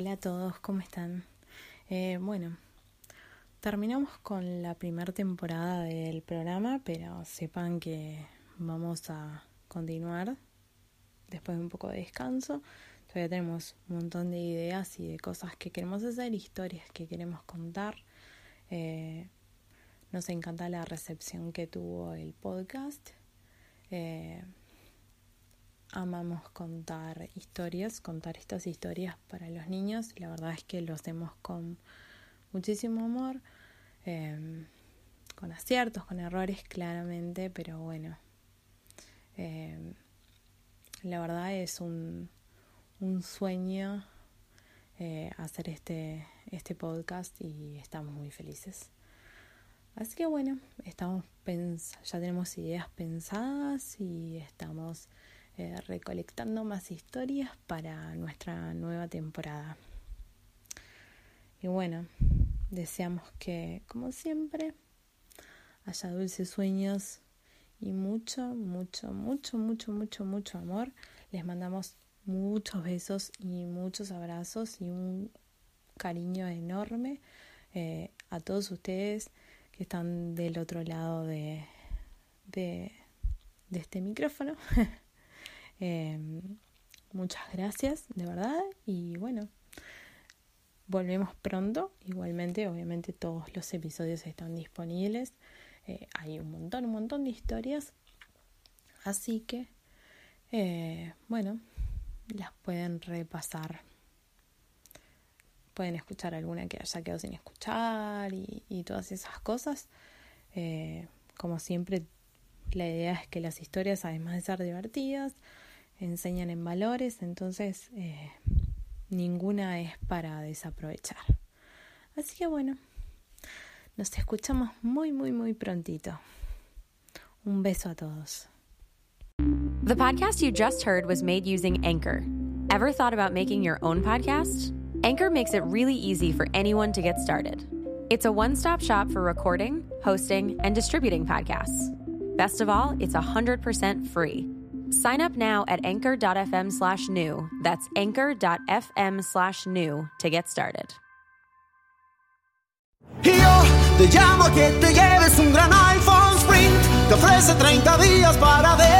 Hola a todos, ¿cómo están? Eh, bueno, terminamos con la primera temporada del programa, pero sepan que vamos a continuar después de un poco de descanso. Todavía tenemos un montón de ideas y de cosas que queremos hacer, historias que queremos contar. Eh, nos encanta la recepción que tuvo el podcast. Eh, amamos contar historias, contar estas historias para los niños. La verdad es que lo hacemos con muchísimo amor, eh, con aciertos, con errores claramente, pero bueno, la verdad es un, un sueño eh, hacer este, este podcast y estamos muy felices. Así que bueno, estamos ya tenemos ideas pensadas y estamos eh, recolectando más historias para nuestra nueva temporada. Y bueno, deseamos que, como siempre, haya dulces sueños y mucho, mucho, mucho, mucho, mucho, mucho amor. Les mandamos muchos besos y muchos abrazos y un cariño enorme eh, a todos ustedes que están del otro lado de, de, este micrófono. Em, muchas gracias, de verdad. Y bueno, volvemos pronto. Igualmente, obviamente todos los episodios están disponibles. Eh, hay un montón, un montón de historias. Así que, eh, bueno, las pueden repasar. Pueden escuchar alguna que haya quedado sin escuchar y, todas esas cosas. Eh, como siempre, la idea es que las historias, además de ser divertidas, enseñan en valores, entonces eh, ninguna es para desaprovechar. Así que bueno, nos escuchamos muy, muy, muy prontito. Un beso a todos. The podcast you just heard was made using Anchor. Ever thought about making your own podcast? Anchor makes it really easy for anyone to get started. It's a one stop shop for recording, hosting, and distributing podcasts. Best of all, it's 100% free. Sign up now at anchor.fm slash new. That's anchor.fm slash new to get started. Un gran iPhone Sprint. Te ofrece 30 días para decidir.